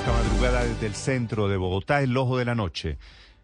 Esta madrugada desde el centro de Bogotá, el ojo de la noche.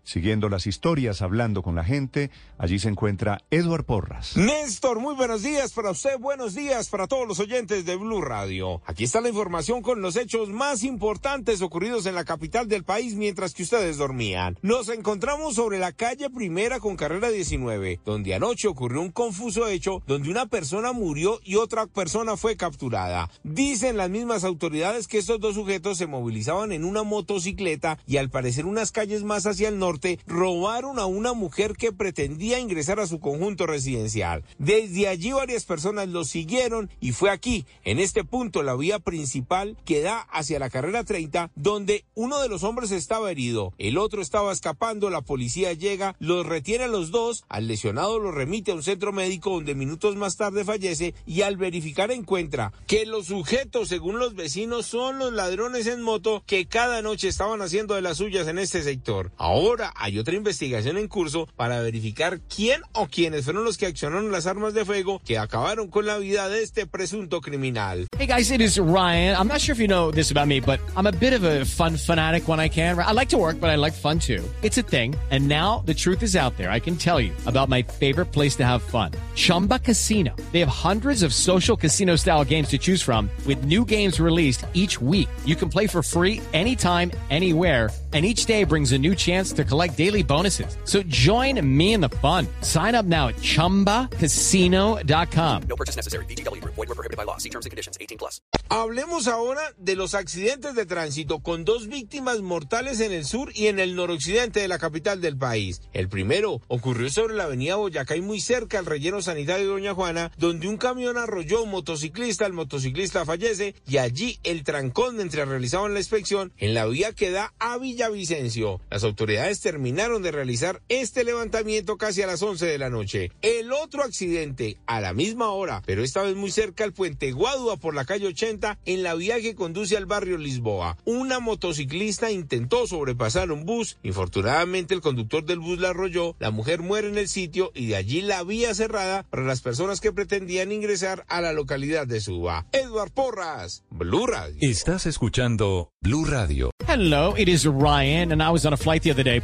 Siguiendo las historias, hablando con la gente, allí se encuentra Eduard Porras. Néstor, muy buenos días para usted, buenos días para todos los oyentes de Blue Radio. Aquí está la información con los hechos más importantes ocurridos en la capital del país mientras que ustedes dormían. Nos encontramos sobre la calle Primera con carrera 19, donde anoche ocurrió un confuso hecho donde una persona murió y otra persona fue capturada. Dicen las mismas autoridades que estos dos sujetos se movilizaban en una motocicleta y al parecer unas calles más hacia el norte robaron a una mujer que pretendía ingresar a su conjunto residencial. Desde allí varias personas lo siguieron y fue aquí, en este punto, la vía principal que da hacia la carrera 30, donde uno de los hombres estaba herido, el otro estaba escapando, la policía llega, los retiene a los dos, al lesionado lo remite a un centro médico donde minutos más tarde fallece y al verificar encuentra que los sujetos, según los vecinos, son los ladrones en moto que cada noche estaban haciendo de las suyas en este sector. Ahora hay otra investigación en curso para verificar quién o quiénes fueron los que accionaron las armas de fuego que acabaron con la vida de este presunto criminal. Hey guys, it is Ryan. I'm not sure if you know this about me, but I'm a bit of a fun fanatic when I can. I like to work, but I like fun too. It's a thing. And now the truth is out there. I can tell you about my favorite place to have fun. Chumba Casino. They have hundreds of social casino style games to choose from with new games released each week. You can play for free anytime, anywhere and each day brings a new chance to collect daily bonuses. So join me in the fun. Sign up now at ChumbaCasino.com. No purchase necessary. BGW. Void were prohibited by law. See terms and conditions. 18 plus. Hablemos ahora de los accidentes de tránsito con dos víctimas mortales en el sur y en el noroccidente de la capital del país. El primero ocurrió sobre la avenida Boyacá y muy cerca al relleno sanitario de Doña Juana, donde un camión arrolló a un motociclista, el motociclista fallece y allí el trancón mientras realizaban la inspección en la vía que da a Villa Vicencio. Las autoridades terminaron de realizar este levantamiento casi a las 11 de la noche. El otro accidente, a la misma hora, pero esta vez muy cerca al puente Guadua por la calle 80, en la vía que conduce al barrio Lisboa. Una motociclista intentó sobrepasar un bus. Infortunadamente, el conductor del bus la arrolló. La mujer muere en el sitio y de allí la vía cerrada para las personas que pretendían ingresar a la localidad de Suba. Edward Porras, Blue Radio. Estás escuchando Blue Radio. Hello, it is Ryan, and I was on a flight the other day